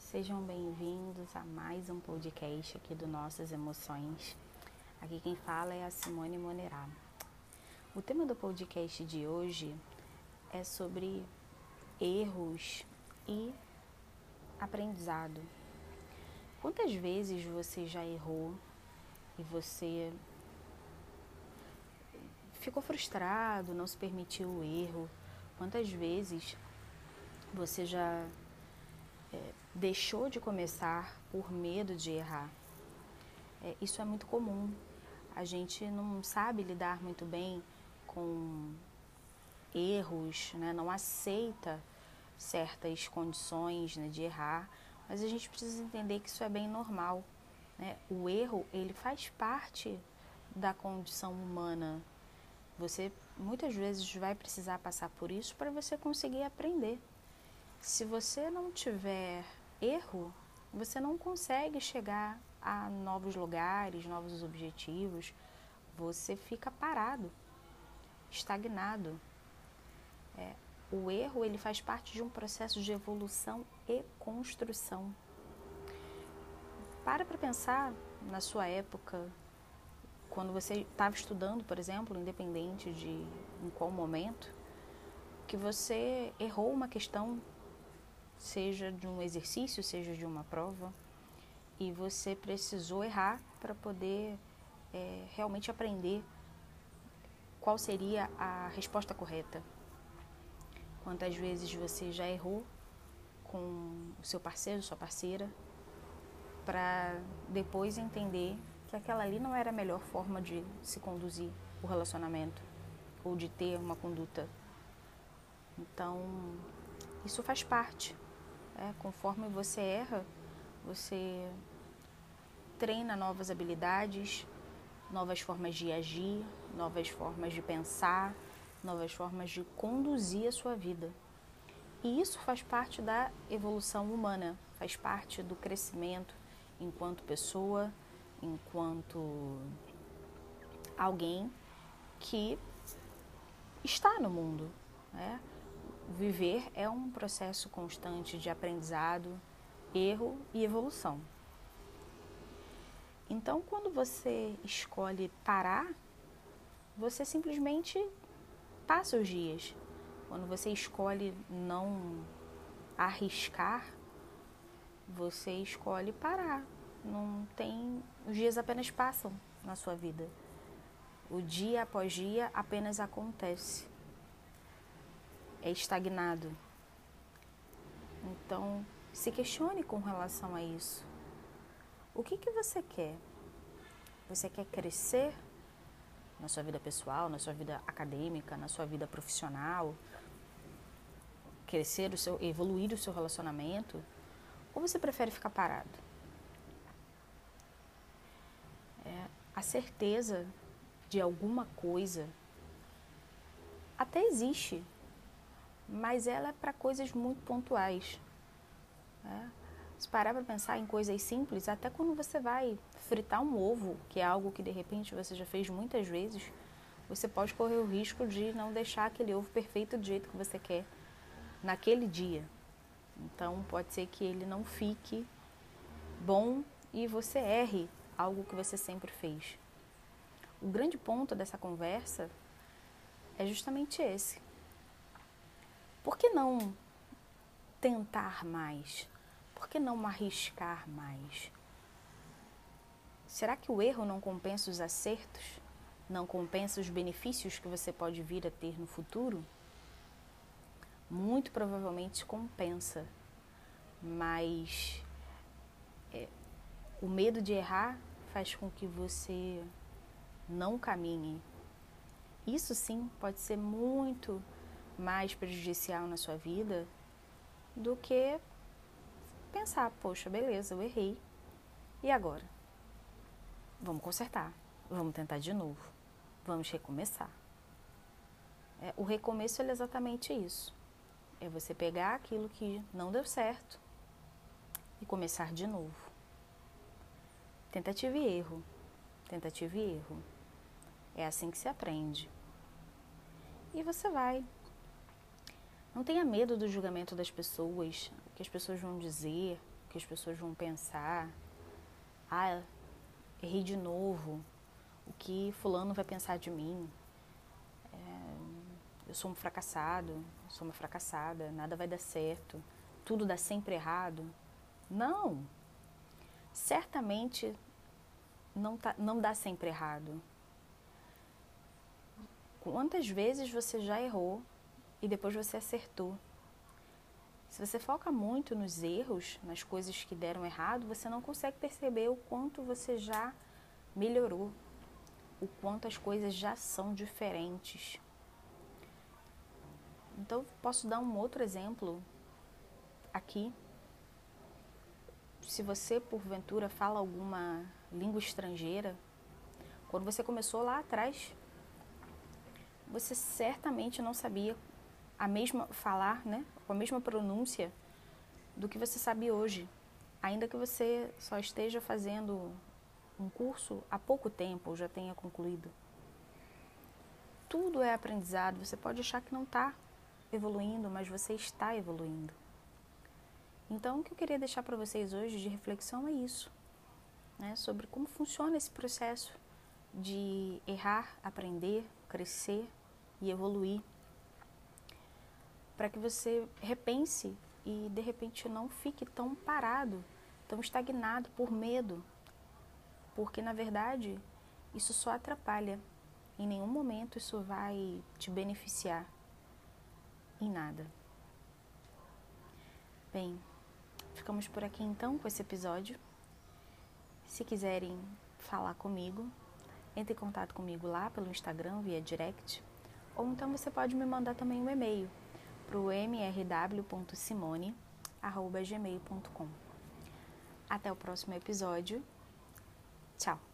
sejam bem-vindos a mais um podcast aqui do Nossas Emoções. Aqui quem fala é a Simone Monerá. O tema do podcast de hoje é sobre erros e aprendizado. Quantas vezes você já errou e você ficou frustrado, não se permitiu o erro? Quantas vezes você já deixou de começar por medo de errar. É, isso é muito comum. A gente não sabe lidar muito bem com erros, né? não aceita certas condições né, de errar, mas a gente precisa entender que isso é bem normal. Né? O erro ele faz parte da condição humana. Você muitas vezes vai precisar passar por isso para você conseguir aprender. Se você não tiver erro, você não consegue chegar a novos lugares, novos objetivos. Você fica parado, estagnado. É, o erro ele faz parte de um processo de evolução e construção. Para para pensar na sua época, quando você estava estudando, por exemplo, independente de em qual momento, que você errou uma questão seja de um exercício, seja de uma prova, e você precisou errar para poder é, realmente aprender qual seria a resposta correta. Quantas vezes você já errou com o seu parceiro, sua parceira, para depois entender que aquela ali não era a melhor forma de se conduzir o relacionamento ou de ter uma conduta. Então, isso faz parte é, conforme você erra, você treina novas habilidades, novas formas de agir, novas formas de pensar, novas formas de conduzir a sua vida. E isso faz parte da evolução humana, faz parte do crescimento enquanto pessoa, enquanto alguém que está no mundo. Né? Viver é um processo constante de aprendizado, erro e evolução. Então, quando você escolhe parar, você simplesmente passa os dias. Quando você escolhe não arriscar, você escolhe parar. Não tem, os dias apenas passam na sua vida. O dia após dia apenas acontece é estagnado. Então, se questione com relação a isso. O que, que você quer? Você quer crescer na sua vida pessoal, na sua vida acadêmica, na sua vida profissional? Crescer o seu, evoluir o seu relacionamento? Ou você prefere ficar parado? É, a certeza de alguma coisa até existe, mas ela é para coisas muito pontuais. Né? Se parar para pensar em coisas simples, até quando você vai fritar um ovo, que é algo que de repente você já fez muitas vezes, você pode correr o risco de não deixar aquele ovo perfeito do jeito que você quer naquele dia. Então pode ser que ele não fique bom e você erre algo que você sempre fez. O grande ponto dessa conversa é justamente esse. Por que não tentar mais? Por que não arriscar mais? Será que o erro não compensa os acertos? Não compensa os benefícios que você pode vir a ter no futuro? Muito provavelmente compensa, mas é, o medo de errar faz com que você não caminhe. Isso sim pode ser muito mais prejudicial na sua vida do que pensar, poxa, beleza, eu errei. E agora? Vamos consertar. Vamos tentar de novo. Vamos recomeçar. É, o recomeço é exatamente isso. É você pegar aquilo que não deu certo e começar de novo. Tentativa e erro. Tentativa e erro. É assim que se aprende. E você vai Não tenha medo do julgamento das pessoas, o que as pessoas vão dizer, o que as pessoas vão pensar. Ah, errei de novo. O que fulano vai pensar de mim? É, eu sou um fracassado, sou uma fracassada, nada vai dar certo, tudo dá sempre errado. Não! Certamente não, tá, não dá sempre errado. Quantas vezes você já errou e depois você acertou? Se você foca muito nos erros, nas coisas que deram errado, você não consegue perceber o quanto você já melhorou, o quanto as coisas já são diferentes. Então, posso dar um outro exemplo aqui. Se você, porventura, fala alguma língua estrangeira, quando você começou lá atrás, você certamente não sabia a mesma falar, né, com a mesma pronúncia do que você sabe hoje, ainda que você só esteja fazendo um curso há pouco tempo ou já tenha concluído. Tudo é aprendizado. Você pode achar que não está evoluindo, mas você está evoluindo. Então, o que eu queria deixar para vocês hoje de reflexão é isso, né? sobre como funciona esse processo de errar, aprender, crescer e evoluir, para que você repense e de repente não fique tão parado, tão estagnado por medo, porque na verdade isso só atrapalha. Em nenhum momento isso vai te beneficiar em nada. Bem, ficamos por aqui então com esse episódio. Se quiserem falar comigo, entre em contato comigo lá pelo Instagram via direct, ou então você pode me mandar também um e-mail para o mrw.simone@gmail.com. Até o próximo episódio. Tchau.